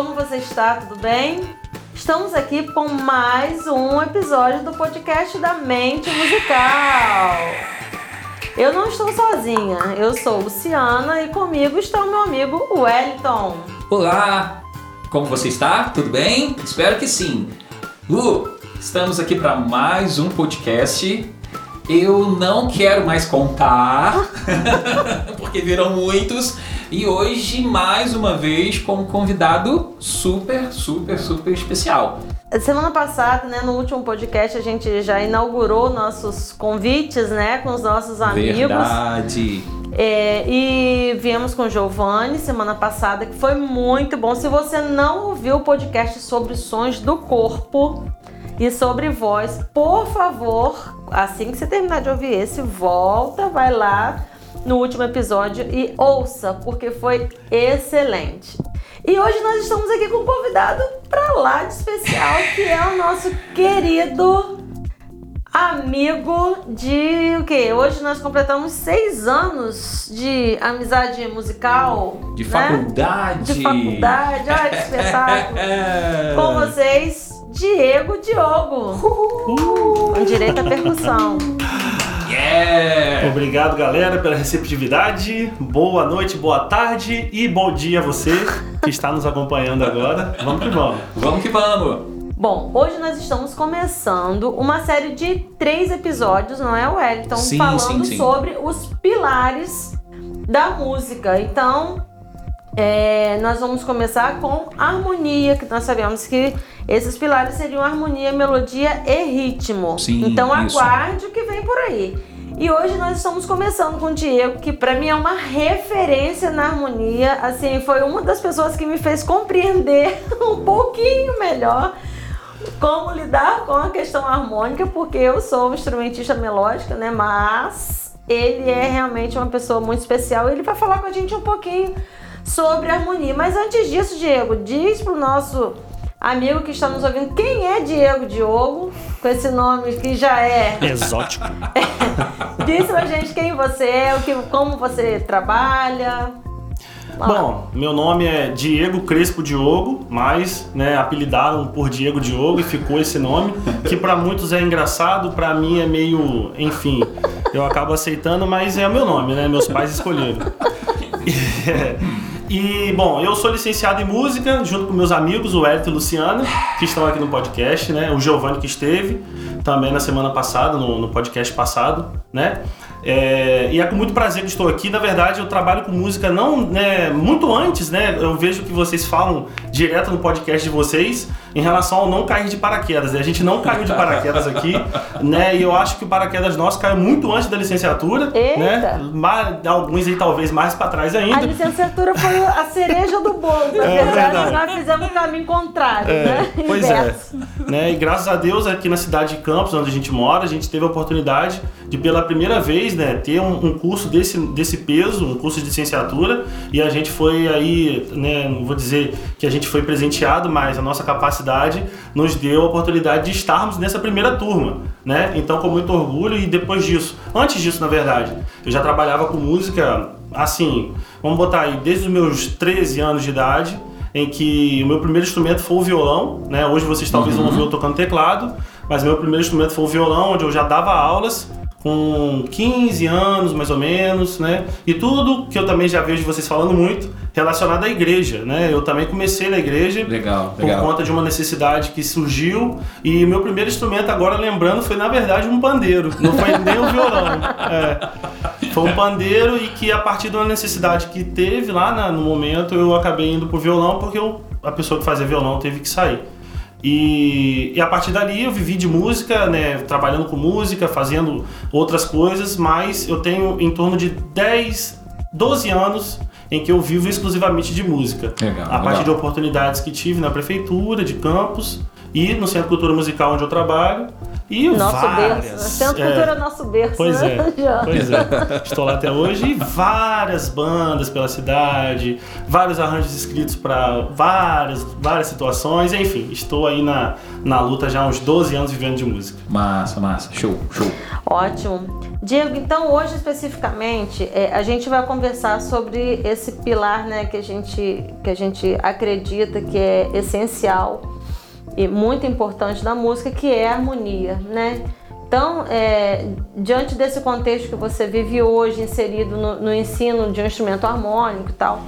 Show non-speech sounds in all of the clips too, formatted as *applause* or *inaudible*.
como você está? Tudo bem? Estamos aqui com mais um episódio do podcast da Mente Musical. Eu não estou sozinha, eu sou Luciana e comigo está o meu amigo Wellington. Olá, como você está? Tudo bem? Espero que sim. Lu, estamos aqui para mais um podcast. Eu não quero mais contar, *laughs* porque viram muitos. E hoje, mais uma vez, com um convidado super, super, super especial. Semana passada, né, no último podcast, a gente já inaugurou nossos convites, né, com os nossos amigos. Verdade. É, e viemos com o Giovanni semana passada, que foi muito bom. Se você não ouviu o podcast sobre sons do corpo e sobre voz, por favor, assim que você terminar de ouvir esse, volta, vai lá no último episódio e ouça, porque foi excelente. E hoje nós estamos aqui com um convidado para lá de especial, que é o nosso querido amigo de o quê? Hoje nós completamos seis anos de amizade musical. De né? faculdade. De faculdade, olha que espetáculo. *laughs* com vocês, Diego Diogo. Com direito à percussão. Yeah! Obrigado, galera, pela receptividade. Boa noite, boa tarde e bom dia a você que está nos acompanhando agora. Vamos que vamos. Vamos que vamos! Bom, hoje nós estamos começando uma série de três episódios, não é, Wellington? Sim, falando sim, sim. sobre os pilares da música. Então, é, nós vamos começar com harmonia, que nós sabemos que esses pilares seriam harmonia, melodia e ritmo. Sim, então isso. aguarde o que vem por aí. E hoje nós estamos começando com o Diego, que para mim é uma referência na harmonia. Assim, foi uma das pessoas que me fez compreender *laughs* um pouquinho melhor como lidar com a questão harmônica, porque eu sou instrumentista melódica, né? Mas ele é realmente uma pessoa muito especial e ele vai falar com a gente um pouquinho sobre harmonia. Mas antes disso, Diego, diz pro nosso amigo que está nos ouvindo quem é Diego Diogo, com esse nome que já é. Exótico. *laughs* Diz pra gente quem você é, o que, como você trabalha. Bom, meu nome é Diego Crespo Diogo, mas né, apelidaram por Diego Diogo e ficou esse nome, que para muitos é engraçado, para mim é meio, enfim, eu acabo aceitando, mas é o meu nome, né? Meus pais escolheram. *laughs* E, bom, eu sou licenciado em música, junto com meus amigos, o Hélio e o Luciano, que estão aqui no podcast, né? O Giovanni que esteve também na semana passada, no, no podcast passado, né? É, e é com muito prazer que estou aqui. Na verdade, eu trabalho com música não né, muito antes, né? Eu vejo que vocês falam direto no podcast de vocês em relação ao não cair de paraquedas. né? A gente não caiu de paraquedas aqui, *laughs* né? E eu acho que o paraquedas nosso caiu muito antes da licenciatura, Eita! né? Mas, alguns aí talvez mais para trás A ainda. licenciatura foi a cereja do bolo. Na É verdade, verdade. nós fizemos o caminho contrário, É, né? pois Inverso. é. Né? E graças a Deus, aqui na cidade de Campos, onde a gente mora, a gente teve a oportunidade de, pela primeira vez, né, ter um, um curso desse, desse peso, um curso de licenciatura, e a gente foi aí, né, não vou dizer que a gente foi presenteado, mas a nossa capacidade nos deu a oportunidade de estarmos nessa primeira turma, né? Então, com muito orgulho, e depois disso, antes disso, na verdade, eu já trabalhava com música, assim, vamos botar aí, desde os meus 13 anos de idade, em que o meu primeiro instrumento foi o violão, né? Hoje vocês talvez vão ouvir eu tocando teclado, mas meu primeiro instrumento foi o violão, onde eu já dava aulas com 15 anos mais ou menos, né? E tudo que eu também já vejo vocês falando muito relacionado à igreja, né? Eu também comecei na igreja Legal, por legal. conta de uma necessidade que surgiu e meu primeiro instrumento agora lembrando foi na verdade um pandeiro, não foi nem um violão. *laughs* É. Foi um pandeiro e que a partir de uma necessidade que teve lá na- no momento eu acabei indo pro violão porque eu- a pessoa que fazia violão teve que sair. E, e a partir dali eu vivi de música, né, trabalhando com música, fazendo outras coisas, mas eu tenho em torno de 10, 12 anos em que eu vivo exclusivamente de música. Legal, a partir legal. de oportunidades que tive na prefeitura de Campos e no Centro de Cultura Musical onde eu trabalho. E Nosso várias. berço. Centro é, Cultura é nosso berço, Pois né? é, *laughs* Já. pois é. Estou lá até hoje e várias bandas pela cidade, vários arranjos escritos para várias, várias situações, enfim, estou aí na, na luta já há uns 12 anos vivendo de música. Massa, massa. Show, show. Ótimo. Diego, então hoje especificamente é, a gente vai conversar sobre esse pilar né, que, a gente, que a gente acredita que é essencial e muito importante da música, que é a harmonia, né? Então, é, diante desse contexto que você vive hoje, inserido no, no ensino de um instrumento harmônico e tal,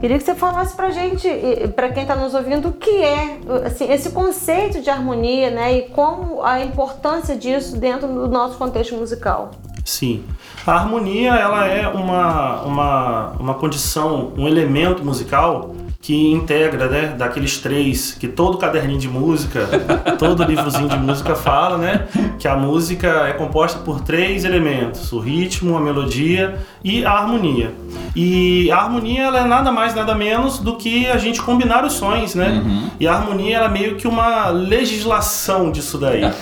queria que você falasse pra gente, para quem está nos ouvindo, o que é assim, esse conceito de harmonia, né? E como a importância disso dentro do nosso contexto musical. Sim. A harmonia, ela é uma, uma, uma condição, um elemento musical que integra, né, daqueles três que todo caderninho de música, *laughs* todo livrozinho de música fala, né, que a música é composta por três elementos: o ritmo, a melodia e a harmonia. E a harmonia ela é nada mais nada menos do que a gente combinar os sons, né? Uhum. E a harmonia ela é meio que uma legislação disso daí, *laughs* né?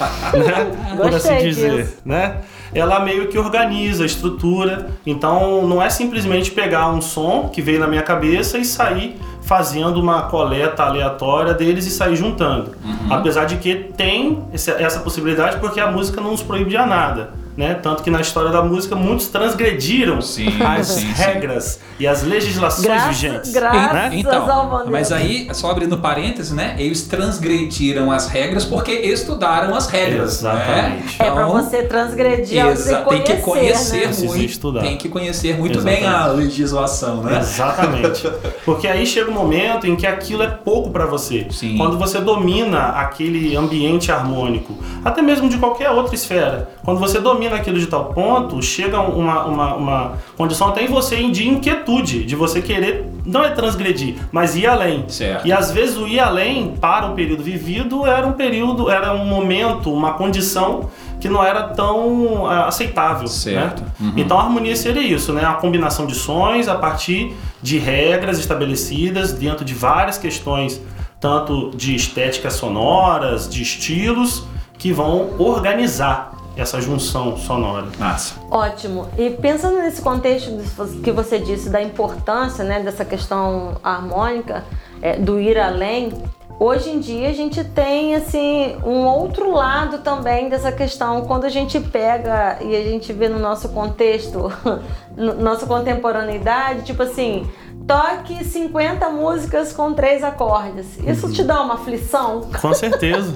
por assim dizer, disso. né? ela meio que organiza a estrutura. Então não é simplesmente pegar um som que veio na minha cabeça e sair fazendo uma coleta aleatória deles e sair juntando. Uhum. Apesar de que tem essa possibilidade porque a música não nos proibia nada né? Tanto que na história da música muitos transgrediram sim, as sim, regras sim. e as legislações graças, vigentes. Graças né? Então, mas aí, só abrindo parênteses, né? Eles transgrediram as regras porque estudaram as regras. Né? Exatamente. Né? é para você transgredir, exa tem que conhecer né? muito, tem que conhecer muito Exatamente. bem a legislação, né? Exatamente. *laughs* Porque aí chega um momento em que aquilo é pouco para você. Sim. Quando você domina aquele ambiente harmônico, até mesmo de qualquer outra esfera, quando você domina domina aquilo de tal ponto, chega uma, uma, uma condição até em você de inquietude, de você querer, não é transgredir, mas ir além. Certo. E às vezes o ir além para o período vivido era um período, era um momento, uma condição que não era tão uh, aceitável. Né? Certo. Né? Uhum. Então a harmonia seria isso, né? A combinação de sons a partir de regras estabelecidas dentro de várias questões, tanto de estéticas sonoras, de estilos, que vão organizar essa junção sonora. Massa. Ótimo. E pensando nesse contexto que você disse da importância né, dessa questão harmônica, é, do ir além, hoje em dia a gente tem assim um outro lado também dessa questão. Quando a gente pega e a gente vê no nosso contexto, nossa contemporaneidade, tipo assim, toque 50 músicas com três acordes. Isso te dá uma aflição? Com certeza.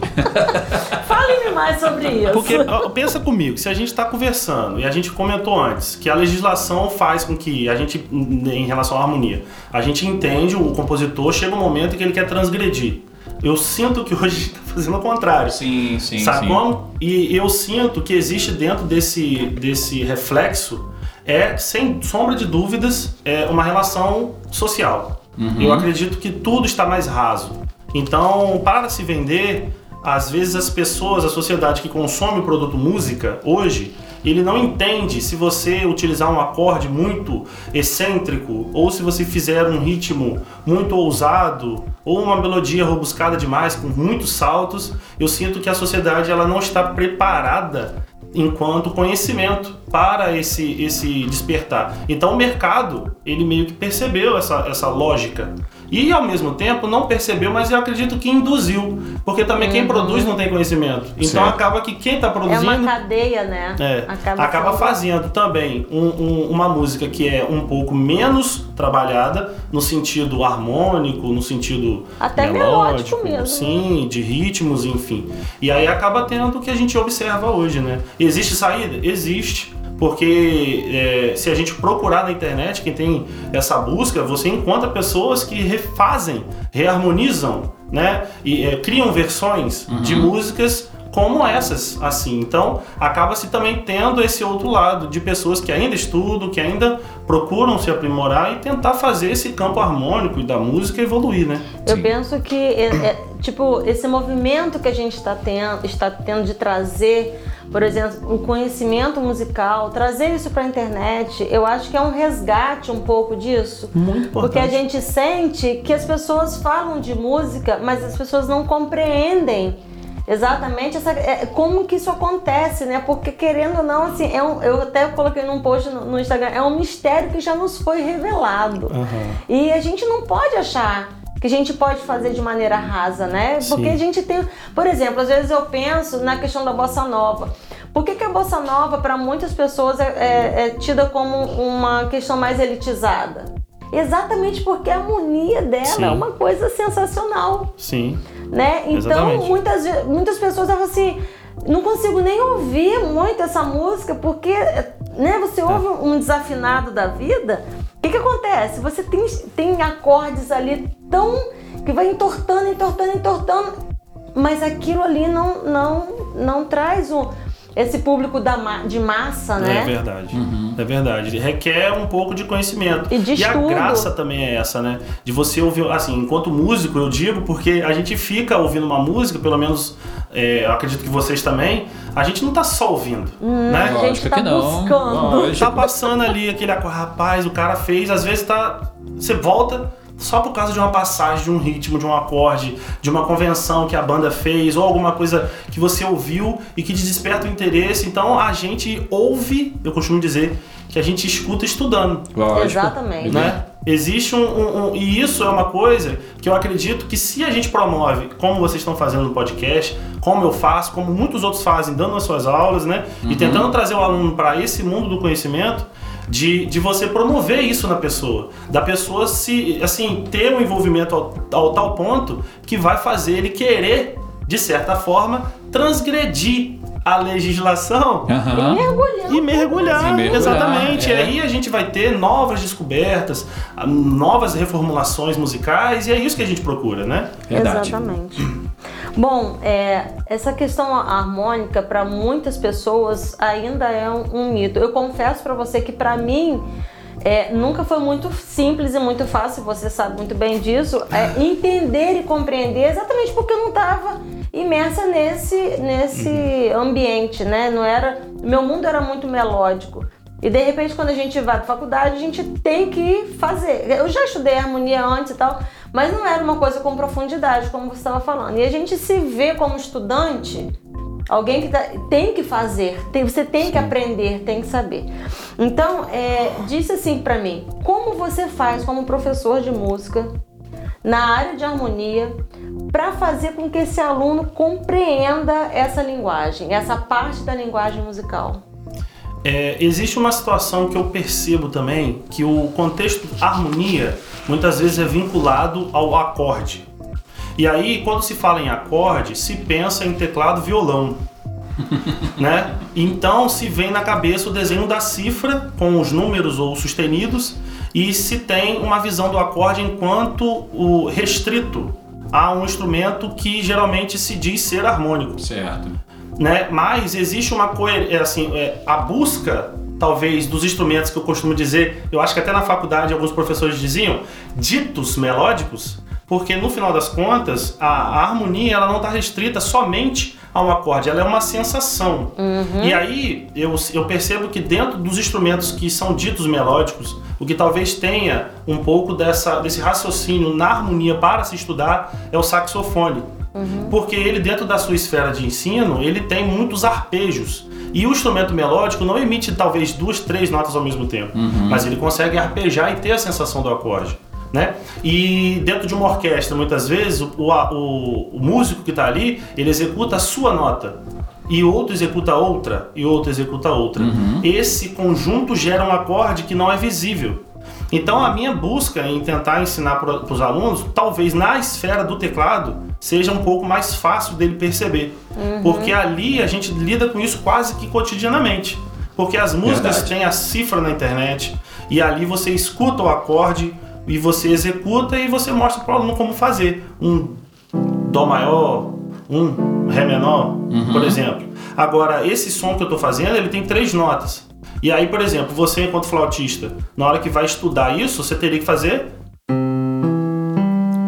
*laughs* Fale-me mais sobre isso. Porque pensa comigo, se a gente está conversando e a gente comentou antes que a legislação faz com que a gente, em relação à harmonia, a gente entende o compositor chega um momento em que ele quer transgredir. Eu sinto que hoje a gente está fazendo o contrário. Sim, sim. Sabe sim. como? E eu sinto que existe dentro desse, desse reflexo é, sem sombra de dúvidas, é uma relação social. Uhum. Eu acredito que tudo está mais raso. Então, para se vender, às vezes as pessoas, a sociedade que consome o produto música hoje, ele não entende se você utilizar um acorde muito excêntrico ou se você fizer um ritmo muito ousado ou uma melodia robuscada demais com muitos saltos. Eu sinto que a sociedade ela não está preparada enquanto conhecimento para esse, esse despertar. Então o mercado, ele meio que percebeu essa, essa lógica. E ao mesmo tempo não percebeu, mas eu acredito que induziu. Porque também uhum. quem produz não tem conhecimento. Então certo. acaba que quem está produzindo. É uma cadeia, né? É, acaba, acaba fazendo também um, um, uma música que é um pouco menos trabalhada no sentido harmônico, no sentido. Até melódico, melódico mesmo. Sim, de ritmos, enfim. E aí acaba tendo o que a gente observa hoje, né? Existe saída? Existe porque é, se a gente procurar na internet, quem tem essa busca, você encontra pessoas que refazem, reharmonizam, né? E é, criam versões uhum. de músicas como essas, assim. Então, acaba-se também tendo esse outro lado de pessoas que ainda estudam, que ainda procuram se aprimorar e tentar fazer esse campo harmônico e da música evoluir, né? Eu Sim. penso que, é, é, tipo, esse movimento que a gente está tendo, está tendo de trazer, por exemplo, o conhecimento musical, trazer isso para a internet, eu acho que é um resgate um pouco disso. Muito importante. Porque a gente sente que as pessoas falam de música, mas as pessoas não compreendem exatamente essa, é, como que isso acontece, né? Porque querendo ou não, assim, é um, eu até coloquei num post no, no, Instagram, é um mistério que já nos foi revelado. Uhum. E a gente não pode achar que a gente pode fazer de maneira rasa, né? Porque Sim. a gente tem, por exemplo, às vezes eu penso na questão da bossa nova. Por que, que a bossa nova, para muitas pessoas, é, é, é tida como uma questão mais elitizada? Exatamente porque a harmonia dela Sim. é uma coisa sensacional, Sim. né? Então, Exatamente. muitas, muitas pessoas falam assim, não consigo nem ouvir muito essa música, porque né, você ouve um desafinado da vida, o que, que acontece? Você tem, tem acordes ali tão... que vai entortando, entortando, entortando, mas aquilo ali não, não, não traz um, esse público da, ma- de massa, né? É verdade. É verdade. Requer um pouco de conhecimento. E de a estudo. graça também é essa, né? De você ouvir, assim, enquanto músico, eu digo, porque a gente fica ouvindo uma música, pelo menos é, eu acredito que vocês também, a gente não tá só ouvindo, né? a gente tá buscando. Lógico. Tá passando ali aquele acorde, rapaz, o cara fez, às vezes tá. Você volta só por causa de uma passagem, de um ritmo, de um acorde, de uma convenção que a banda fez, ou alguma coisa que você ouviu e que te desperta o interesse. Então a gente ouve, eu costumo dizer, que a gente escuta estudando. Lógico. Exatamente. Né? Existe um, um- um- E isso é uma coisa que eu acredito que se a gente promove, como vocês estão fazendo no podcast, como eu faço, como muitos outros fazem, dando as suas aulas, né? E tentando trazer o aluno para esse mundo do conhecimento, de, de você promover isso na pessoa. Da pessoa se, assim, ter um envolvimento ao, ao tal ponto que vai fazer ele querer, de certa forma, transgredir a legislação Aham. Mergulhando. e mergulhar, E mergulhar, exatamente. é. E aí a gente vai ter novas descobertas, novas reformulações musicais, e é isso que a gente procura, né? Verdade. Exatamente. Bom, é, essa questão harmônica para muitas pessoas ainda é um, um mito. Eu confesso para você que para mim é, nunca foi muito simples e muito fácil. Você sabe muito bem disso. É, entender e compreender, exatamente porque eu não estava imersa nesse nesse ambiente, né? Não era, meu mundo era muito melódico. E de repente, quando a gente vai para faculdade, a gente tem que fazer. Eu já estudei harmonia antes e tal, mas não era uma coisa com profundidade, como você estava falando. E a gente se vê como estudante, alguém que tá- tem que fazer, tem- você tem que aprender, tem que saber. Então, é, disse assim para mim: como você faz como professor de música na área de harmonia para fazer com que esse aluno compreenda essa linguagem, essa parte da linguagem musical? É, existe uma situação que eu percebo também, que o contexto harmonia muitas vezes é vinculado ao acorde. E aí, quando se fala em acorde, se pensa em teclado violão. *laughs* né? Então se vem na cabeça o desenho da cifra com os números ou sustenidos e se tem uma visão do acorde enquanto o restrito a um instrumento que geralmente se diz ser harmônico Certo. Né? Mas existe uma coerência, assim, é, a busca talvez dos instrumentos que eu costumo dizer, eu acho que até na faculdade alguns professores diziam, ditos melódicos, porque no final das contas a, a harmonia ela não está restrita somente a um acorde, ela é uma sensação. E aí eu, eu percebo que dentro dos instrumentos que são ditos melódicos, o que talvez tenha um pouco dessa, desse raciocínio na harmonia para se estudar é o saxofone porque ele dentro da sua esfera de ensino ele tem muitos arpejos e o instrumento melódico não emite talvez duas, três notas ao mesmo tempo, mas ele consegue arpejar e ter a sensação do acorde. Né? E dentro de uma orquestra, muitas vezes, o, o- o músico que está ali, ele executa a sua nota. E outro executa outra, e outro executa outra. Esse conjunto gera um acorde que não é visível. Então a minha busca em tentar ensinar para os alunos, talvez na esfera do teclado, seja um pouco mais fácil dele perceber. Porque ali a gente lida com isso quase que cotidianamente. Porque as músicas Verdade. têm a cifra na internet e ali você escuta o acorde e você executa e você mostra para o aluno como fazer. Um Dó maior, um Ré menor, por exemplo. Agora, esse som que eu estou fazendo, ele tem três notas. E aí, por exemplo, você enquanto flautista, na hora que vai estudar isso, você teria que fazer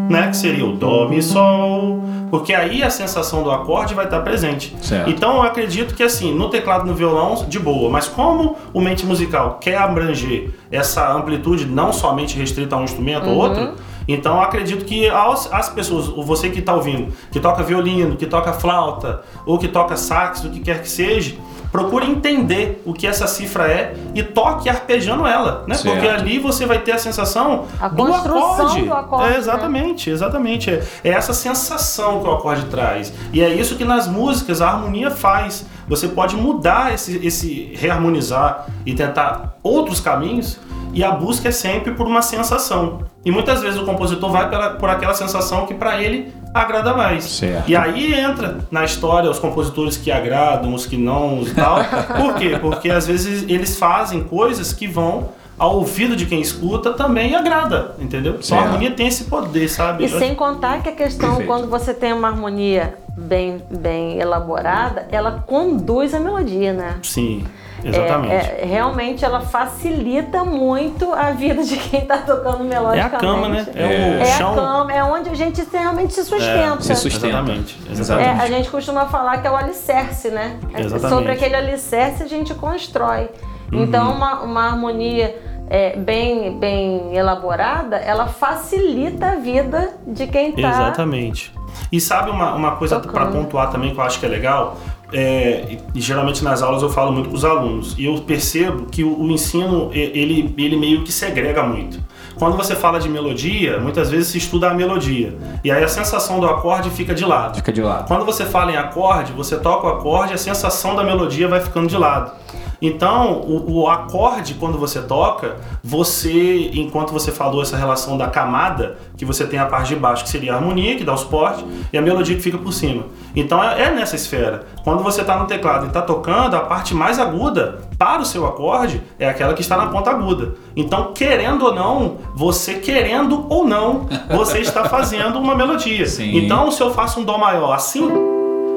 né, que seria o dó, mi, sol, porque aí a sensação do acorde vai estar presente. Certo. Então eu acredito que assim, no teclado no violão, de boa, mas como o mente musical quer abranger essa amplitude não somente restrita a um instrumento ou outro, então eu acredito que aos- as pessoas, ou você que está ouvindo, que toca violino, que toca flauta, ou que toca sax, o que quer que seja, procure entender o que essa cifra é e toque arpejando ela, né? Certo. Porque ali você vai ter a sensação A do construção acorde. do acorde, É, né? exatamente, exatamente. É, é essa sensação que o acorde traz. E é isso que nas músicas a harmonia faz. você pode mudar esse, esse reharmonizar e tentar outros caminhos e a busca é sempre por uma sensação. E muitas vezes o compositor vai pela, por aquela sensação que para ele agrada mais. Certo. E aí entra na história os compositores que agradam, os que não e tal. *laughs* Por quê? Porque às vezes eles fazem coisas que vão ao ouvido de quem escuta também agrada, entendeu? Então a Certo. harmonia tem esse poder, sabe? E sem contar que a questão, Perfeito. quando você tem uma harmonia bem, bem elaborada, ela conduz a melodia, né? Sim, exatamente. É, é, realmente ela facilita muito a vida de quem está tocando É, melodicamente. a cama, né? É, É. o É chão. a cama, é onde a gente realmente se sustenta. Se sustenta. Exatamente, É, exatamente. a gente costuma falar que é o alicerce, né? Exatamente. Sobre aquele alicerce a gente constrói. Uhum. Então, uma, uma harmonia é, bem, bem elaborada, ela facilita a vida de quem tá. Exatamente. E sabe uma, uma coisa para pontuar também que eu acho que é legal? É, e geralmente nas aulas eu falo muito com os alunos e eu percebo que o, o ensino ele, ele meio que segrega muito. Quando você fala de melodia, muitas vezes se estuda a melodia e aí a sensação do acorde fica de lado. Fica de lado. Quando você fala em acorde, você toca o acorde, a sensação da melodia vai ficando de lado. Então, o, o acorde, quando você toca, você, enquanto você falou essa relação da camada, que você tem a parte de baixo, que seria a harmonia, que dá o suporte, e a melodia que fica por cima. Então, é, é nessa esfera. Quando você está no teclado e está tocando, a parte mais aguda para o seu acorde é aquela que está na ponta aguda. Então, querendo ou não, você querendo ou não, você está fazendo uma melodia. Sim. Então, se eu faço um dó maior assim,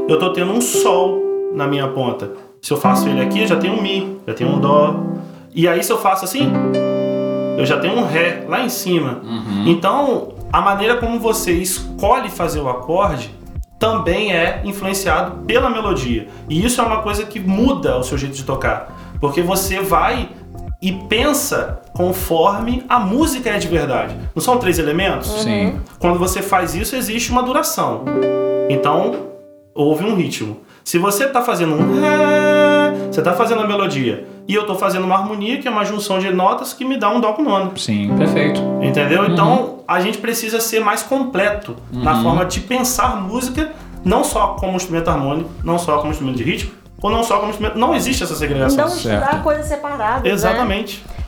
eu tô tendo um sol na minha ponta. Se eu faço ele aqui, eu já tenho um mi, já tenho um dó. E aí se eu faço assim, eu já tenho um ré lá em cima. Então, a maneira como você escolhe fazer o acorde também é influenciado pela melodia. E isso é uma coisa que muda o seu jeito de tocar, porque você vai e pensa conforme a música é de verdade. Não são três elementos? Sim. Quando você faz isso, existe uma duração. Então, houve um ritmo. Se você está fazendo um ré, você está fazendo a melodia, e eu estou fazendo uma harmonia, que é uma junção de notas que me dá um dó com nona. Sim, perfeito. Entendeu? Então, a gente precisa ser mais completo na forma de pensar música, não só como instrumento harmônico, não só como instrumento de ritmo, ou não só como instrumento. Não existe essa segregação. Não estudar coisas separadas. né?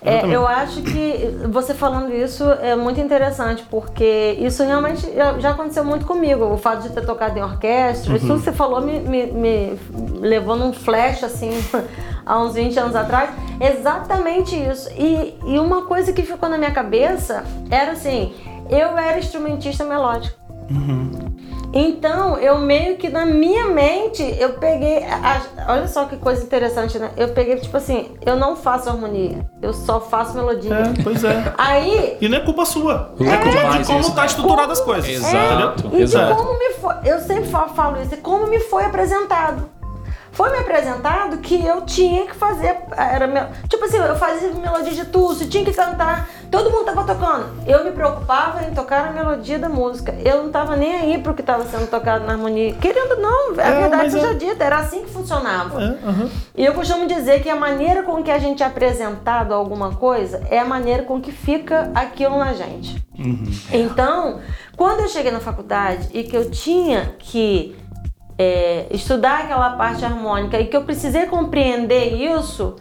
É, eu acho que você falando isso é muito interessante, porque isso realmente já aconteceu muito comigo. O fato de ter tocado em orquestra, isso tudo que você falou me, me, me levou num flash, assim, *laughs* há uns 20 anos atrás. Exatamente isso. E, e uma coisa que ficou na minha cabeça era assim: eu era instrumentista melódico. Então, eu meio que na minha mente, eu peguei. a- olha só que coisa interessante, né? Eu peguei, tipo assim, eu não faço harmonia, eu só faço melodia. É, pois é. Aí. E não é culpa sua. É É culpa de como isso. está estruturada as coisas. Exato. Entendeu? E Exato. de como me foi. Eu sempre fa- falo isso, e como me foi apresentado. Foi me apresentado que eu tinha que fazer. Era meu, tipo assim, eu fazia melodia de tudo, tinha que cantar. Todo mundo tava tocando. Eu me preocupava em tocar a melodia da música. Eu não tava nem aí pro que tava sendo tocado na harmonia. Querendo ou não, a É, verdade mas é- seja dita, era assim que funcionava. É, aham. E eu costumo dizer que a maneira com que a gente é apresentado a alguma coisa é a maneira com que fica aquilo na gente. Então, quando eu cheguei na faculdade e que eu tinha que é, estudar aquela parte harmônica e que eu precisei compreender isso,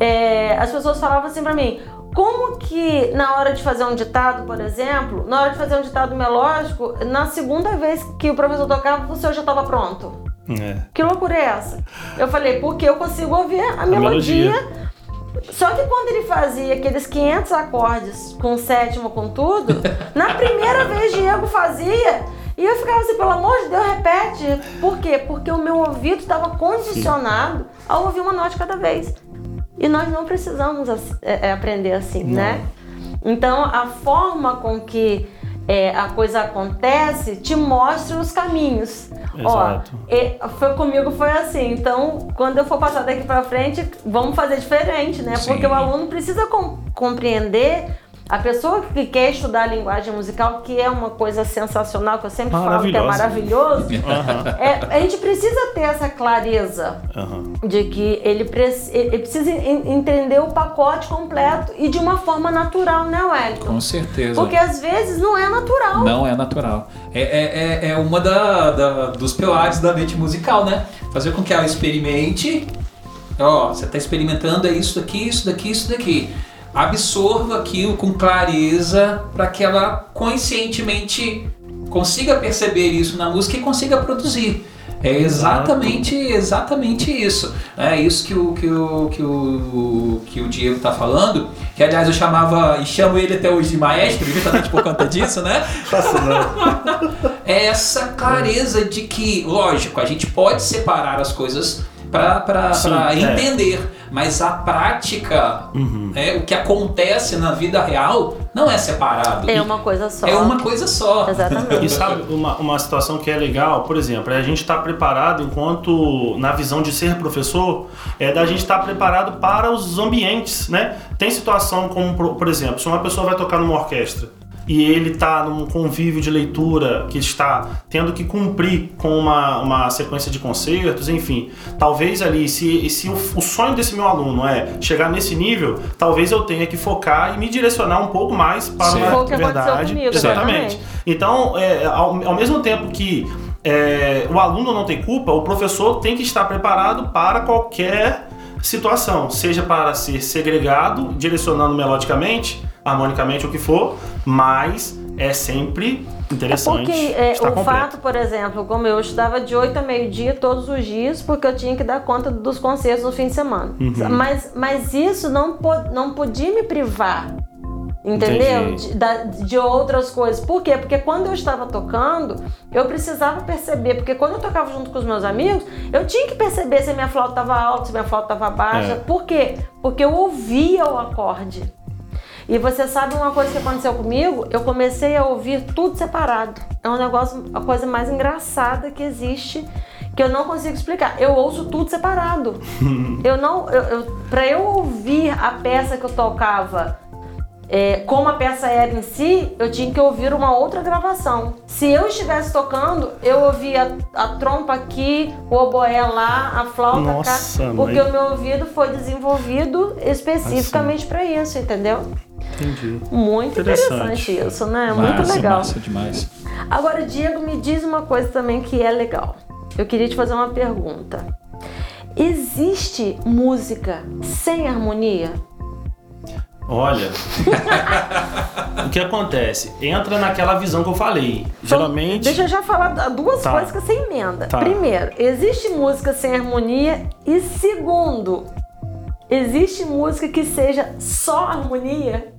é, as pessoas falavam assim pra mim. Como que na hora de fazer um ditado, por exemplo, na hora de fazer um ditado melódico, na segunda vez que o professor tocava, o senhor já estava pronto? É. Que loucura é essa? Eu falei, porque eu consigo ouvir a, melodia. melodia. Só que quando ele fazia aqueles 500 acordes com sétima, com tudo, na primeira vez Diego fazia e eu ficava assim, pelo amor de Deus, repete. Por quê? Porque o meu ouvido estava condicionado a ouvir uma nota cada vez. E nós não precisamos é, é, aprender assim, né? Então, a forma com que é, a coisa acontece te mostra os caminhos. Exato. Ó, e foi comigo foi assim. Então, quando eu for passar daqui pra frente, vamos fazer diferente, né? Sim. Porque o aluno precisa com- compreender A pessoa que quer estudar a linguagem musical, que é uma coisa sensacional, que eu sempre falo que é maravilhoso, *laughs* Aham. é, a gente precisa ter essa clareza Aham. de que ele, preci- ele precisa en- entender o pacote completo e de uma forma natural, né, Wellington? Com certeza. Porque às vezes não é natural. Não é natural. É, é, é, é uma da, da- dos pilares da mente musical, né? Fazer com que ela experimente. Ó, você está experimentando é isso daqui, isso daqui, isso daqui. Absorva aquilo com clareza para que ela conscientemente consiga perceber isso na música e consiga produzir. É exatamente, exatamente isso. É isso que o, que o, que o, que o Diego tá falando. Que aliás eu chamava e chamo ele até hoje de maestro, justamente por conta disso, né? É essa clareza de que, lógico, a gente pode separar as coisas para é. entender, mas a prática, Uhum. é, o que acontece na vida real, não é separado. É uma coisa só. É uma coisa só. Exatamente. E sabe uma, uma situação que é legal, por exemplo, é a gente estar preparado enquanto, na visão de ser professor, é da gente estar preparado para os ambientes, né? Tem situação como, por, por exemplo, se uma pessoa vai tocar numa orquestra e ele está num convívio de leitura que está tendo que cumprir com uma, uma sequência de concertos, enfim. Talvez ali, se, se o, o sonho desse meu aluno é chegar nesse nível, talvez eu tenha que focar e me direcionar um pouco mais para aconteceu verdade. comigo, exatamente. exatamente. Então, é, ao, ao mesmo tempo que é, o aluno não tem culpa, o professor tem que estar preparado para qualquer situação, seja para ser segregado, direcionando melodicamente, harmonicamente, o que for, mas é sempre É interessante porque é, o completo. fato, por exemplo, como eu estudava de 8 a meio-dia todos os dias, porque eu tinha que dar conta dos concertos no fim de semana. Uhum. Mas, mas isso não, po- não podia me privar. Entendeu? De, da- de outras coisas. Por quê? Porque quando eu estava tocando, eu precisava perceber. Porque quando eu tocava junto com os meus amigos, eu tinha que perceber se a minha flauta estava alta, se a minha flauta estava baixa. É. Por quê? Porque eu ouvia o acorde. E você sabe uma coisa que aconteceu comigo? Eu comecei a ouvir tudo separado. É um negócio, a coisa mais engraçada que existe, que eu não consigo explicar. Eu ouço tudo separado. *laughs* eu não, eu, eu, para eu ouvir a peça que eu tocava, é, como a peça era em si, eu tinha que ouvir uma outra gravação. Se eu estivesse tocando, eu ouvia a trompa aqui, o oboé lá, a flauta Nossa, cá, porque mãe. o meu ouvido foi desenvolvido especificamente para isso, entendeu? Entendi. Muito Interessante. interessante isso, né? Muito Massa, legal. Massa demais. Agora, Diego, me diz uma coisa também que é legal. Eu queria te fazer uma pergunta. Existe música sem harmonia? Olha, *laughs* o que acontece? Entra naquela visão que eu falei. Geralmente. Deixa eu já falar duas Tá. coisas que você emenda. Tá. Primeiro, existe música sem harmonia? E segundo, existe música que seja só harmonia?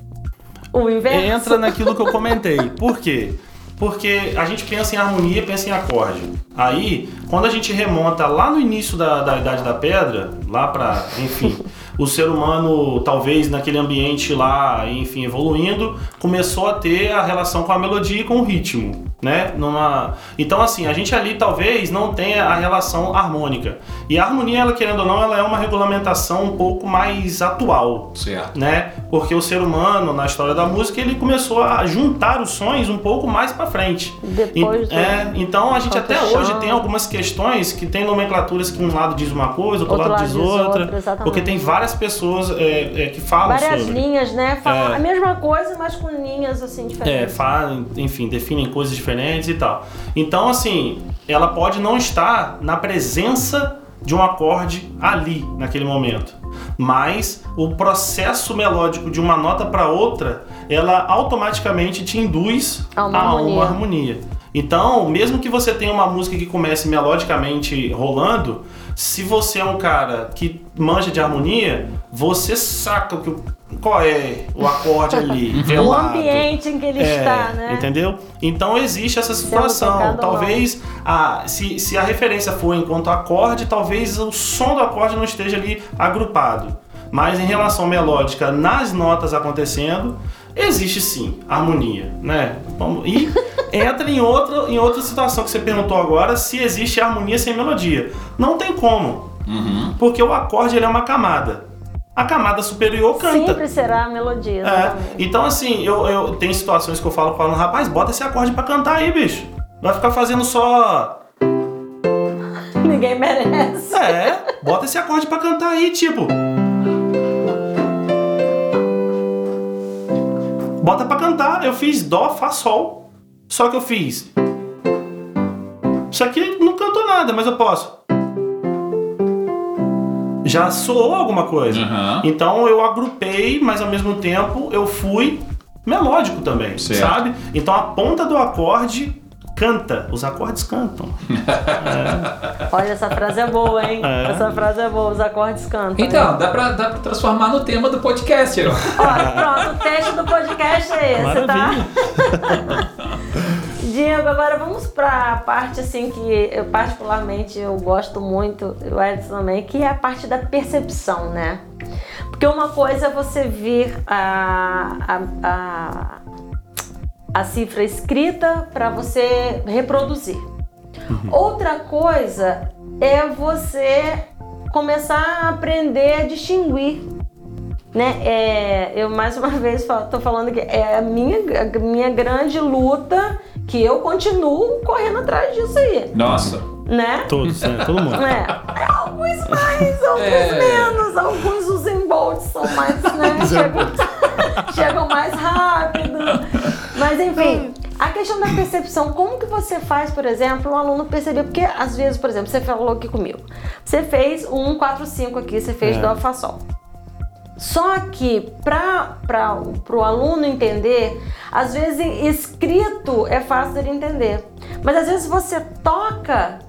O inverso? Entra naquilo que eu comentei. Por quê? Porque a gente pensa em harmonia, pensa em acorde. Aí, quando a gente remonta lá no início da, da Idade da Pedra, lá pra, enfim, o ser humano, talvez naquele ambiente lá, enfim, evoluindo, começou a ter a relação com a melodia e com o ritmo, né? Numa... Então, assim, a gente ali talvez não tenha a relação harmônica. E a harmonia, ela querendo ou não, ela é uma regulamentação um pouco mais atual Certo. né? Porque o ser humano, na história da música, ele começou a juntar os sons um pouco mais pra frente. Depois E- do- é, então a gente até Autochão. hoje tem algumas questões que tem nomenclaturas que um lado diz uma coisa, outro, lado, diz outra. exatamente. porque tem várias pessoas é, é, que falam Várias sobre. linhas, né? Falam É. a mesma coisa, mas com linhas assim É, diferentes. falam, enfim, definem coisas diferentes e tal. Então, assim, ela pode não estar na presença de um acorde ali, naquele momento. Mas o processo melódico de uma nota para outra, ela automaticamente te induz A uma a harmonia. uma harmonia. Então, mesmo que você tenha uma música que comece melodicamente rolando, se você é um cara que manja de harmonia, você saca o que o- qual é o acorde *laughs* ali, o ambiente em que ele É, está, né? Entendeu? Então existe essa Sendo situação. Talvez a, se, se a referência for enquanto acorde, talvez o som do acorde não esteja ali agrupado. Mas em relação melódica, nas notas acontecendo, existe sim harmonia, né? Vamos- E *laughs* entra em outra, em outra situação que você perguntou agora, se existe harmonia sem melodia. Não tem como. Uhum. Porque o acorde ele é uma camada. A camada superior canta. Sempre será a melodia, É, então assim, eu, eu tem situações que eu falo com o rapaz, bota esse acorde pra cantar aí, bicho. Vai ficar fazendo só. *laughs* Ninguém merece. É, bota esse acorde pra cantar aí, tipo. Bota pra cantar. Eu fiz Dó, Fá, Sol. Só que eu fiz. Isso aqui não cantou nada, mas eu posso. Já soou alguma coisa. Aham. Então eu agrupei, mas ao mesmo tempo eu fui melódico também, Certo. sabe? Então a ponta do acorde canta, os acordes cantam. *laughs* Olha, essa frase é boa, hein? É. Essa frase é boa, os acordes cantam. Então, dá pra, dá pra transformar no tema do podcast. ó. Ó, pronto, o texto do podcast é esse, Maravilha. tá? *laughs* Diego, agora vamos pra parte assim que eu particularmente eu gosto muito, o Edson também, que é a parte da percepção, né? Porque uma coisa é você ver a, a, a, a cifra escrita para você reproduzir. Outra coisa é você começar a aprender a distinguir né? É, eu mais uma *laughs* vez tô falando que é a minha, a minha grande luta que eu continuo correndo atrás disso aí, Nossa. né? Todos, né? todo mundo. É, alguns mais, alguns É. menos, alguns os embolts são mais, né? *laughs* chegam, *laughs* chegam mais rápido. Mas enfim, a questão da percepção, como que você faz, por exemplo, o aluno perceber? Porque às vezes, por exemplo, você falou aqui comigo, você fez o 1, 4, 5 aqui, você fez É. Dó, Fá, Sol. Só que para o aluno entender, às vezes escrito é fácil dele entender. Mas às vezes você toca,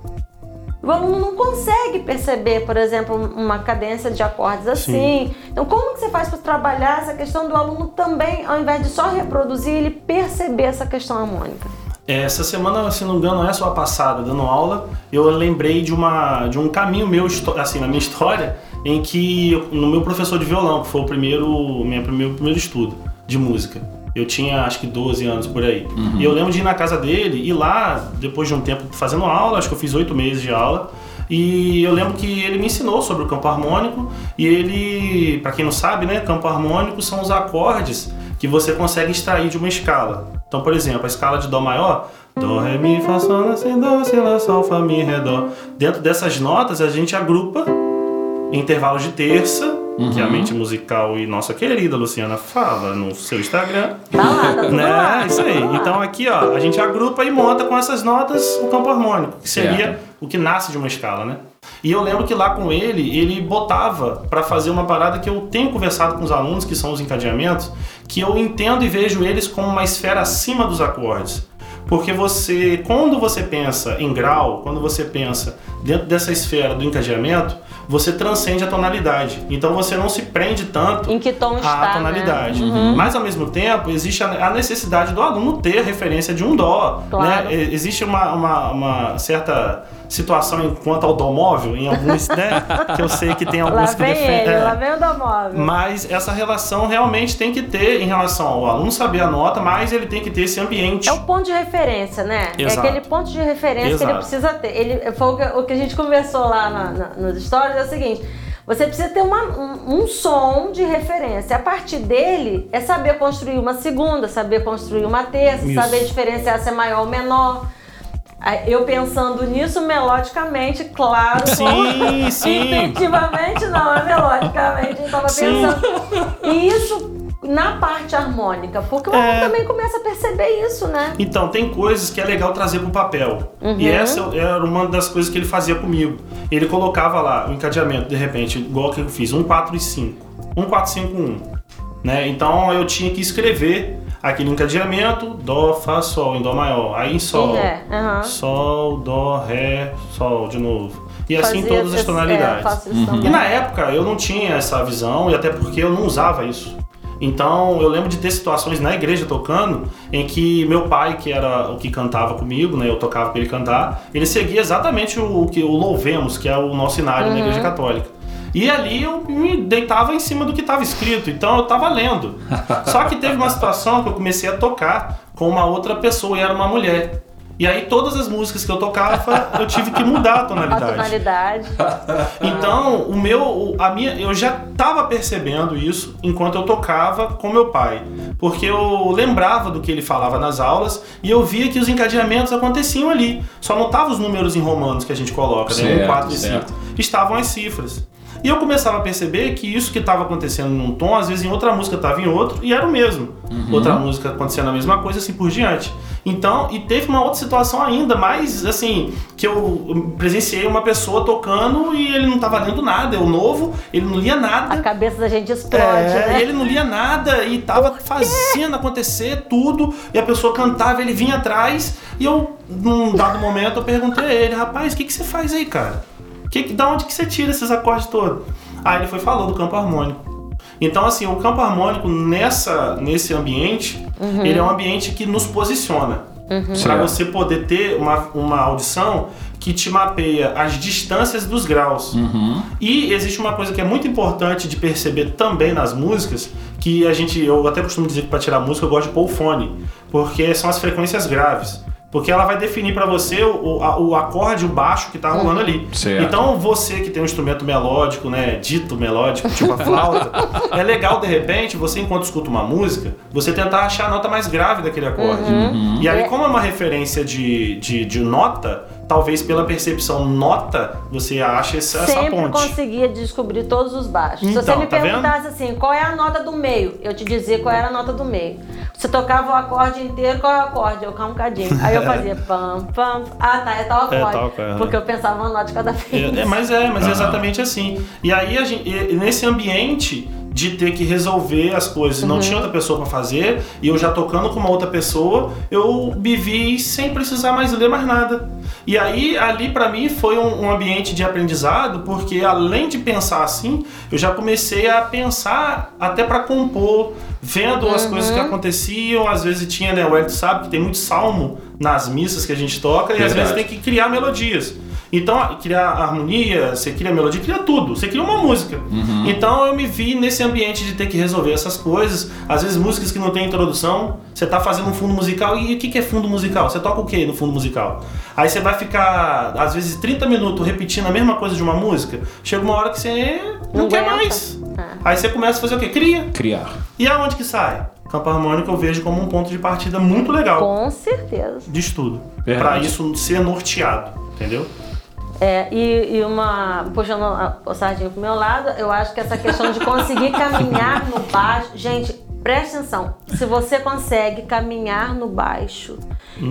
o aluno não consegue perceber, por exemplo, uma cadência de acordes assim. Então, como que você faz para trabalhar essa questão do aluno também, ao invés de só reproduzir, ele perceber essa questão harmônica? Essa semana, se não me engano, é só a passada, dando aula, eu lembrei de, uma, de um caminho meu, assim, na minha *laughs* história, em que no meu professor de violão, que foi o primeiro, minha primeiro, primeiro estudo de música. Eu tinha acho que 12 anos por aí. E eu lembro de ir na casa dele e lá, depois de um tempo fazendo aula, acho que eu fiz oito meses de aula, e eu lembro que ele me ensinou sobre o campo harmônico e ele, para quem não sabe, né, campo harmônico são os acordes que você consegue extrair de uma escala. Então, por exemplo, a escala de dó maior, dó, ré, mi, fá, sol, lá, si, dó, si, lá, sol, fá, mi, ré, dó. Dentro dessas notas a gente agrupa intervalos de terça, que a mente musical e nossa querida Luciana fala no seu Instagram. Tá lá, tá tudo Né? lá. Isso aí. Então aqui, ó, a gente agrupa e monta com essas notas o campo harmônico, que seria Certo. o que nasce de uma escala, né? E eu lembro que lá com ele, ele botava pra fazer uma parada que eu tenho conversado com os alunos, que são os encadeamentos, que eu entendo e vejo eles como uma esfera acima dos acordes. Porque você, quando você pensa em grau, quando você pensa dentro dessa esfera do encadeamento, você transcende a tonalidade. Então você não se prende tanto Em que tom está, a tonalidade. né? Uhum. Mas ao mesmo tempo existe a necessidade do aluno ter referência de um dó. Claro. Né? Existe uma, uma, uma certa situação enquanto ao dó móvel, em alguns, né? *laughs* Que eu sei que tem Lá alguns que vem defendem. ele, é. lá vem o domóvel. Mas essa relação realmente tem que ter em relação ao aluno saber a nota, mas ele tem que ter esse ambiente. É o ponto de referência, né? Exato. É aquele ponto de referência que ele Exato. precisa ter. Ele, foi o que, que a gente conversou lá na- na- nos stories, é o seguinte. Você precisa ter uma- um, um som de referência. A partir dele é saber construir uma segunda, saber construir uma terça, Isso. saber diferenciar se é maior ou menor. Eu pensando nisso melodicamente, claro. Sim, sim. *laughs* Intuitivamente não, é melodicamente. Eu tava Sim. pensando. E isso na parte harmônica, porque o É. também começa a perceber isso, né? Então, tem coisas que é legal trazer pro papel. E essa era uma das coisas que ele fazia comigo. Ele colocava lá o encadeamento, de repente, igual que eu fiz, 1, 4 e 5. 1, 4, 5, 1. Né? Então eu tinha que escrever aquele encadeamento, Dó, Fá, Sol, em Dó maior. Aí em Sol. É, aham. Sol, Dó, Ré, Sol de novo. E assim Fazia todas as esse- tonalidades. É, também. E na época eu não tinha essa visão, e até porque eu não usava isso. Então eu lembro de ter situações na igreja tocando em que meu pai, que era o que cantava comigo, né, eu tocava para ele cantar, ele seguia exatamente o, que o louvemos, que é o nosso cenário na Uhum. igreja católica. E ali eu me deitava em cima do que estava escrito, então eu estava lendo. *laughs* Só que teve uma situação que eu comecei a tocar com uma outra pessoa e era uma mulher. E aí todas as músicas que eu tocava, eu tive que mudar a A tonalidade. tonalidade. Então, o meu, a minha, eu já estava percebendo isso enquanto eu tocava com meu pai, porque eu lembrava do que ele falava nas aulas e eu via que os encadeamentos aconteciam ali. Só não estavam os números em romanos que a gente coloca, né? Certo, 1, 4 e certo. 5. Estavam as cifras. E eu começava a perceber que isso que estava acontecendo num tom, às vezes em outra música estava em outro e era o mesmo. Outra música acontecendo a mesma coisa, assim por diante. Então, e teve uma outra situação ainda, mais assim, que eu presenciei uma pessoa tocando e ele não estava lendo nada, eu novo, ele não lia nada. A cabeça da gente explode, É, né? ele não lia nada e tava fazendo acontecer tudo, e a pessoa cantava, ele vinha atrás, e eu, num dado momento, eu perguntei a ele, rapaz, o que, que você faz aí, cara? Que- da onde que você tira esses acordes todos? Aí ele foi falou do campo harmônico. Então, assim, o campo harmônico nessa, nesse ambiente, ele é um ambiente que nos posiciona. Para Certo. você poder ter uma, uma audição que te mapeia as distâncias dos graus. Uhum. E existe uma coisa que é muito importante de perceber também nas músicas, que a gente, eu até costumo dizer que para tirar música eu gosto de pôr o fone, porque são as frequências graves. Porque ela vai definir para você o, a- o acorde, o baixo que tá rolando ali. Certo. Então você que tem um instrumento melódico, né, dito melódico, tipo a *laughs* flauta, é legal de repente você enquanto escuta uma música, você tentar achar a nota mais grave daquele acorde. E aí É. como é uma referência de, de, de nota, talvez pela percepção nota, você ache essa, essa Sempre ponte. conseguia descobrir todos os baixos. Se Então, você me tá vendo? perguntasse assim, qual é a nota do meio? Eu te dizia qual era a nota do meio. Você tocava o acorde inteiro, qual é o acorde? Eu calmo um cadinho. Aí eu fazia *laughs* pam, pam. Ah, tá, é tal É, acorde. tal acorde, porque eu pensava uma nota de cada vez. É, é, mas é, mas é exatamente assim. E aí, a gente, nesse ambiente de ter que resolver as coisas, não tinha outra pessoa pra fazer, e eu já tocando com uma outra pessoa, eu me vi sem precisar mais ler mais nada. E aí, ali pra mim foi um, um ambiente de aprendizado, porque além de pensar assim, eu já comecei a pensar até pra compor, vendo as coisas que aconteciam, às vezes tinha, né, o Hélio sabe que tem muito salmo nas missas que a gente toca, e às vezes tem que criar melodias. Então, criar harmonia, você cria melodia, cria tudo. Você cria uma música. Então, eu me vi nesse ambiente de ter que resolver essas coisas. Às vezes, músicas que não tem introdução. Você tá fazendo um fundo musical. E o que que é fundo musical? Você toca o que no fundo musical? Aí você vai ficar, às vezes, 30 minutos repetindo a mesma coisa de uma música. Chega uma hora que você não, Não quer aguenta. mais. É. Aí você começa a fazer o quê? Cria. Criar. E aonde que sai? Campo harmônico eu vejo como um ponto de partida muito legal Com certeza. de estudo. Pra isso ser norteado. Entendeu? É, e, e uma, puxando a- o sardinho pro meu lado, eu acho que essa questão de conseguir caminhar no baixo. Gente, preste atenção. Se você consegue caminhar no baixo,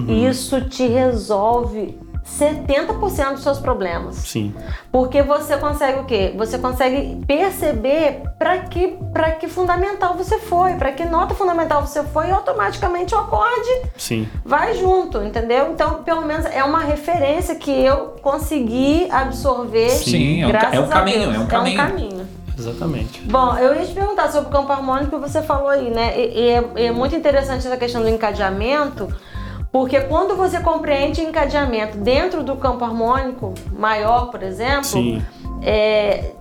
isso te resolve 70% dos seus problemas. Sim. Porque você consegue o quê? Você consegue perceber para que, pra que fundamental você foi, para que nota fundamental você foi e automaticamente o acorde Sim. vai junto, entendeu? Então, pelo menos é uma referência que eu consegui absorver. Sim, é um graças é um a caminho, Deus. é um caminho. Exatamente. Bom, eu ia te perguntar sobre o campo harmônico que você falou aí, né? E, e é, e é muito interessante essa questão do encadeamento, porque quando você compreende encadeamento dentro do campo harmônico maior, por exemplo, é,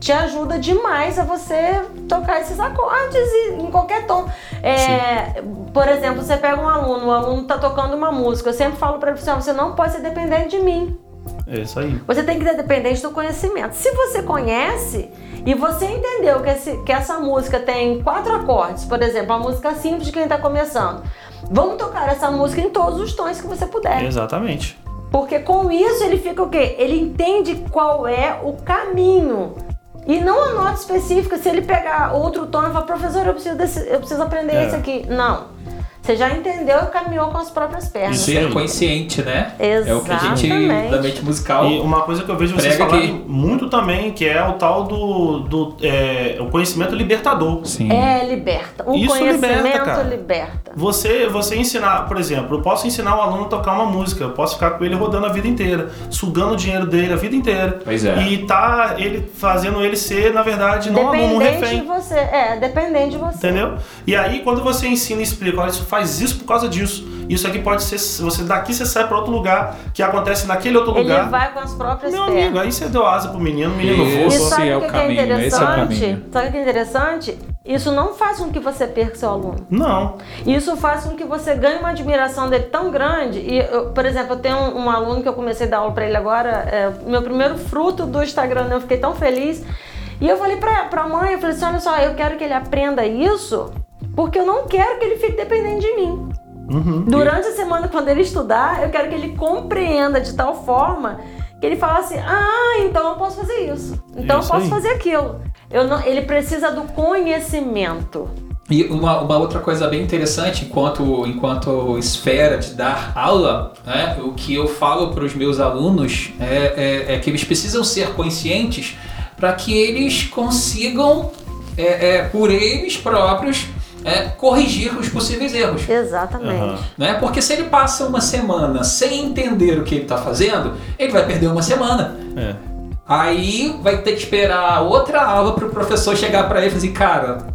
te ajuda demais a você tocar esses acordes em qualquer tom. É, por exemplo, você pega um aluno, o aluno está tocando uma música, eu sempre falo para ele, assim, "Ó, você não pode ser dependente de mim. É isso aí. Você tem que ser dependente do conhecimento. Se você conhece e você entendeu que, esse- que essa música tem quatro acordes, por exemplo, uma música simples de quem está começando, vamos tocar essa música em todos os tons que você puder. Exatamente. Porque com isso ele fica o quê? Ele entende qual é o caminho. E não a nota específica, se ele pegar outro tom e falar, professor, eu preciso, desse- eu preciso aprender É. esse aqui. Não. Você já entendeu e caminhou com as próprias pernas. Ser aí. consciente, né? É o que a gente, Exatamente. da mente musical. E uma coisa que eu vejo vocês falarem aqui. muito também, que é o tal do, do é, o conhecimento libertador. Sim. É, liberta. O Isso conhecimento liberta, cara. liberta. Você, você ensinar, por exemplo, eu posso ensinar o aluno a tocar uma música, eu posso ficar com ele rodando a vida inteira, sugando o dinheiro dele a vida inteira. Pois é. E tá ele fazendo ele ser, na verdade, não um aluno um Dependente refém. de você. É, dependente de você. Entendeu? E aí, quando você ensina e explica, olha, isso faz isso por causa disso. Isso aqui pode ser. Você daqui você sai para outro lugar, que acontece naquele outro Ele lugar. vai com as próprias Meu pernas. amigo, aí você deu asa pro menino, o menino Isso. voa. E Esse sabe é o o que, é caminho, esse é o interessante? caminho. sabe o que é interessante? isso não faz com que você perca seu aluno. Não. Isso faz com que você ganhe uma admiração dele tão grande. E, eu, por exemplo, eu tenho um, um aluno que eu comecei a dar aula para ele agora, é, meu primeiro fruto do Instagram, né? eu fiquei tão feliz. E eu falei pra, pra mãe, eu falei assim, olha só, eu quero que ele aprenda isso, porque eu não quero que ele fique dependente de mim. Uhum. Durante a semana, quando ele estudar, eu quero que ele compreenda de tal forma que ele fala assim, ah, então eu posso fazer isso. Então Isso eu posso aí. fazer aquilo. Eu não, ele precisa do conhecimento. E uma, uma outra coisa bem interessante, enquanto, enquanto esfera de dar aula, né, o que eu falo para os meus alunos é, é- é que eles precisam ser conscientes para que eles consigam, é, é, por eles próprios, é, corrigir os possíveis erros. Exatamente. Aham. Né? Porque se ele passa uma semana sem entender o que ele está fazendo, ele vai perder uma semana. É. Aí vai ter que esperar outra aula para o professor chegar para ele e falar assim, cara,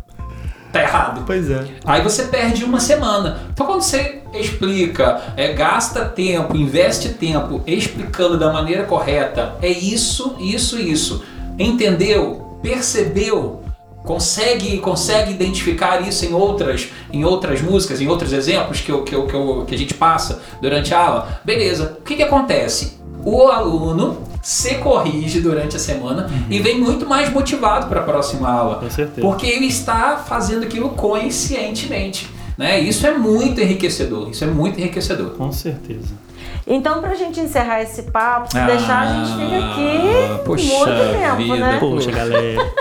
tá errado. Pois é. Aí você perde uma semana. Então quando você explica, é, gasta tempo, investe tempo explicando da maneira correta, é isso, isso, isso. Entendeu? Percebeu? Consegue, consegue identificar isso em outras, em outras músicas, em outros exemplos que, eu, que, eu, que, eu- que a gente passa durante a aula? Beleza. O que, que acontece? O aluno se corrige durante a semana e vem muito mais motivado para a próxima aula. Com certeza. Porque ele está fazendo aquilo conscientemente. Né? Isso é muito enriquecedor. Isso é muito enriquecedor. Com certeza. Então, pra gente encerrar esse papo, se Ah, deixar, a gente fica aqui poxa muito tempo, vida. né? Poxa, galera.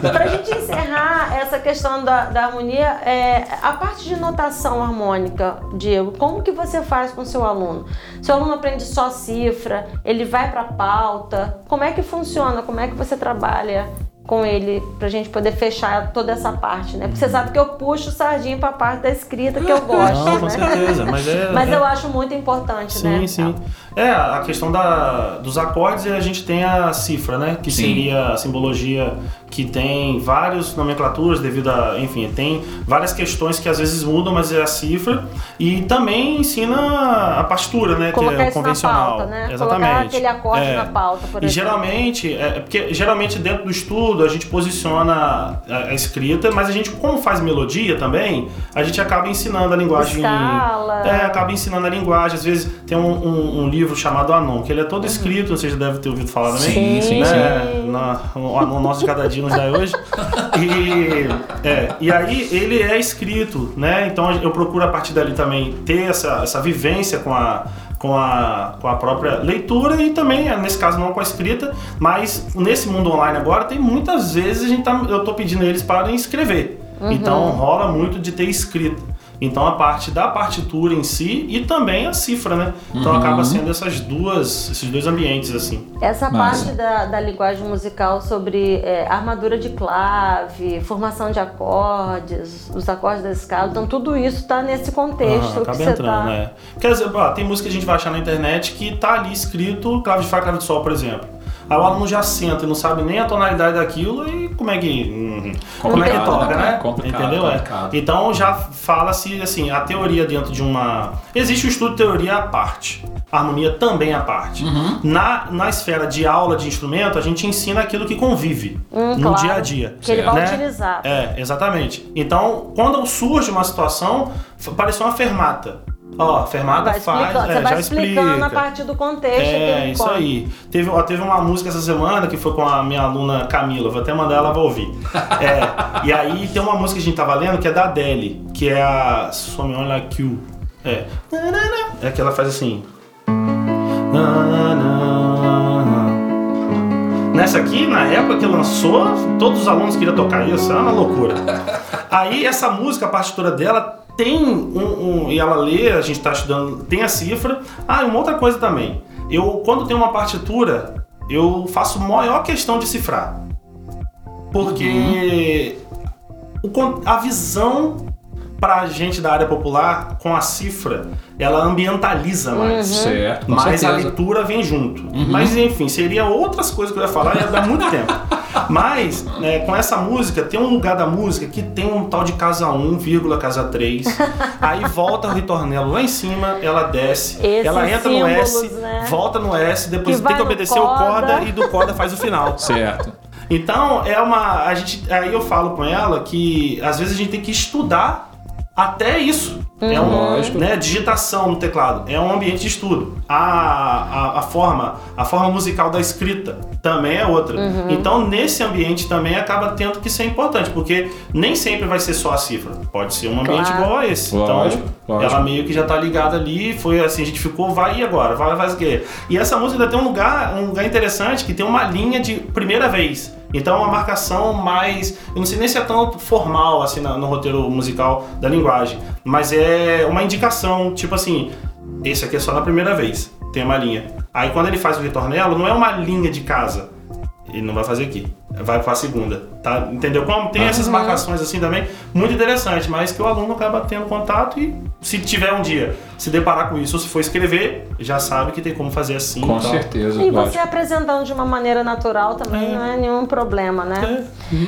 Pra gente encerrar essa questão da, da harmonia, é, a parte de notação harmônica, Diego, como que você faz com o seu aluno? Seu aluno aprende só cifra, ele vai pra pauta, como é que funciona? Como é que você trabalha com ele pra gente poder fechar toda essa parte, né? Porque você sabe que eu puxo sardinha pra parte da escrita que eu *laughs* gosto, Não, com né? certeza. Mas é. Mas é- eu acho muito importante, Sim, né? sim. É, a questão da, dos acordes, a gente tem a cifra, né? Que Sim. seria a simbologia que tem várias nomenclaturas devido a, enfim, tem várias questões que às vezes mudam, mas é a cifra. E também ensina a partitura, né? Colocar que é convencional. pauta, né? Exatamente. Colocar aquele acorde É. na pauta, por E exemplo. geralmente, é, porque geralmente dentro do estudo a gente posiciona a, a escrita, mas a gente, como faz melodia também, a gente acaba ensinando a linguagem. Escala. É, acaba ensinando a linguagem. Às vezes tem um, um- um livro chamado Anon, que ele é todo escrito, você já deve ter ouvido falar também. Sim, sim, né? Na, o Anon nosso de cada dia nos dá hoje. *laughs* E, é, e aí ele é escrito, né? Então eu procuro a partir dali também ter essa, essa vivência com a, com, a, com a própria leitura e também, nesse caso, não com a escrita, mas nesse mundo online agora, tem muitas vezes a gente tá, eu tô pedindo eles para escrever. Então rola muito de ter escrita. Então a parte da partitura em si e também a cifra, né? Então Uhum. acaba sendo essas duas, esses dois ambientes assim. Essa Massa. parte da, da linguagem musical sobre é, armadura de clave, formação de acordes, os acordes da escala, então tudo isso tá nesse contexto que acaba você entrando, tá. né? Quer dizer, ó, tem música que a gente vai achar na internet que tá ali escrito clave de Fá, clave de Sol, por exemplo. Aí o aluno já senta e não sabe nem a tonalidade daquilo e como é que, hum, como é que toca, né? né? Complicado, Entendeu? É. Então já fala-se assim, a teoria dentro de uma. Existe o estudo de teoria à parte. A harmonia também à parte. Uhum. Na, na esfera de aula de instrumento, a gente ensina aquilo que convive Hum, no claro, dia a dia. Que ele vai né? utilizar. É, exatamente. Então, quando surge uma situação, pareceu uma fermata. Ó, a fermata Vai faz, é, você vai já explicando explica. a partir do contexto. É, isso conta. aí. Teve, ó, teve uma música essa semana que foi com a minha aluna Camila, vou até mandar ela pra ouvir. É, e aí tem uma música que a gente tava lendo que é da Adele, que é a Some Like You. É. É que ela faz assim. Nessa aqui, na época que lançou, todos os alunos queriam tocar isso, era uma loucura. Aí essa música, a partitura dela tem um, um- e ela lê, a gente está estudando, tem a cifra. Ah, e uma outra coisa também. Eu quando tem uma partitura, eu faço maior questão de cifrar. Porque o con- a visão pra gente da área popular com a cifra, ela ambientaliza mais. Certo, com Mas a certeza. leitura vem junto. Mas enfim, seria outras coisas que eu ia falar, ia dar muito tempo. *laughs* Mas, né, com essa música, tem um lugar da música que tem um tal de casa 1, vírgula casa 3. *laughs* aí volta o ritornelo lá em cima, ela desce, Esses ela entra no S, símbolos, né? volta no S, depois Que tem que obedecer o coda. coda e do coda faz o final. *laughs* Certo. Então, é uma. A gente, aí eu falo com ela que às vezes a gente tem que estudar até isso. É um, Lógico. né, digitação no teclado. É um ambiente de estudo. A, a, a forma a forma musical da escrita também é outra. Então, nesse ambiente também acaba tendo que ser importante, porque nem sempre vai ser só a cifra. Pode ser um ambiente Claro. igual a esse. Lógico, então, lógico. ela meio que já tá ligada ali, foi assim, a gente ficou, vai e agora? Vai, faz o quê? E essa música tem um lugar, um lugar interessante que tem uma linha de primeira vez. Então é uma marcação mais. Eu não sei nem se é tão formal assim na- no roteiro musical da linguagem, mas é uma indicação, tipo assim, esse aqui é só na primeira vez, tem uma linha. Aí quando ele faz o ritornelo, não é uma linha de casa. Ele não vai fazer aqui. Vai pra segunda, tá? Entendeu? Como tem essas marcações assim também, muito interessante, mas que o aluno acaba tendo contato e se tiver um dia se deparar com isso, ou se for escrever, já sabe que tem como fazer assim Com e tal. certeza. E lógico. você apresentando de uma maneira natural também não é nenhum problema, né?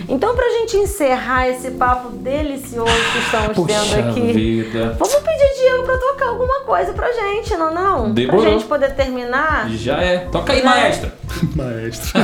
Então, pra gente encerrar esse papo delicioso que estamos Puxa tendo aqui, vida. vamos pedir pra tocar alguma coisa pra gente, não não? Demorou. Pra gente poder terminar. Já é. Toca aí, Né? maestra. *laughs* Maestro.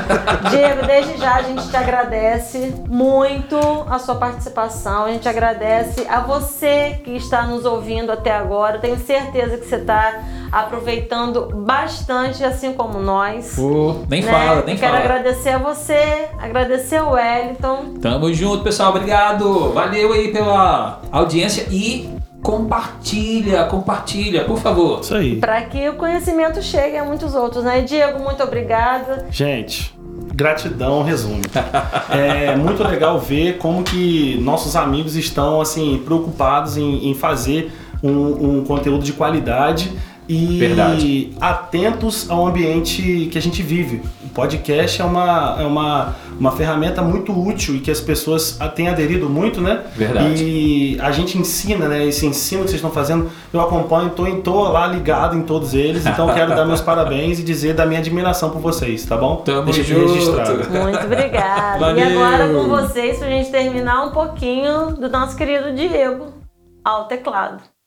Diego, desde já a gente te agradece muito a sua participação, a gente agradece a você que está nos ouvindo até agora. Tenho certeza que você está aproveitando bastante, assim como nós. Pô, nem né? fala, nem Quero fala. agradecer a você, agradecer ao Wellington. Tamo junto, pessoal. Obrigado. Valeu aí pela audiência e compartilha, compartilha, por favor. Isso aí. Para que o conhecimento chegue a muitos outros, né? Diego, muito obrigada. Gente, gratidão resume. *laughs* É muito legal ver como que nossos amigos estão assim preocupados em, em fazer um, um conteúdo de qualidade e Verdade. atentos ao ambiente que a gente vive. O podcast é uma, é uma, uma ferramenta muito útil e que as pessoas têm aderido muito, né? Verdade. E a gente ensina, né? Esse ensino que vocês estão fazendo, eu acompanho, tô, tô lá ligado em todos eles, então quero dar meus *laughs* parabéns e dizer da minha admiração por vocês, tá bom? Tamo Deixa junto. registrado. Muito obrigada. E Valeu. agora com vocês, pra gente terminar um pouquinho do nosso querido Diego ao teclado.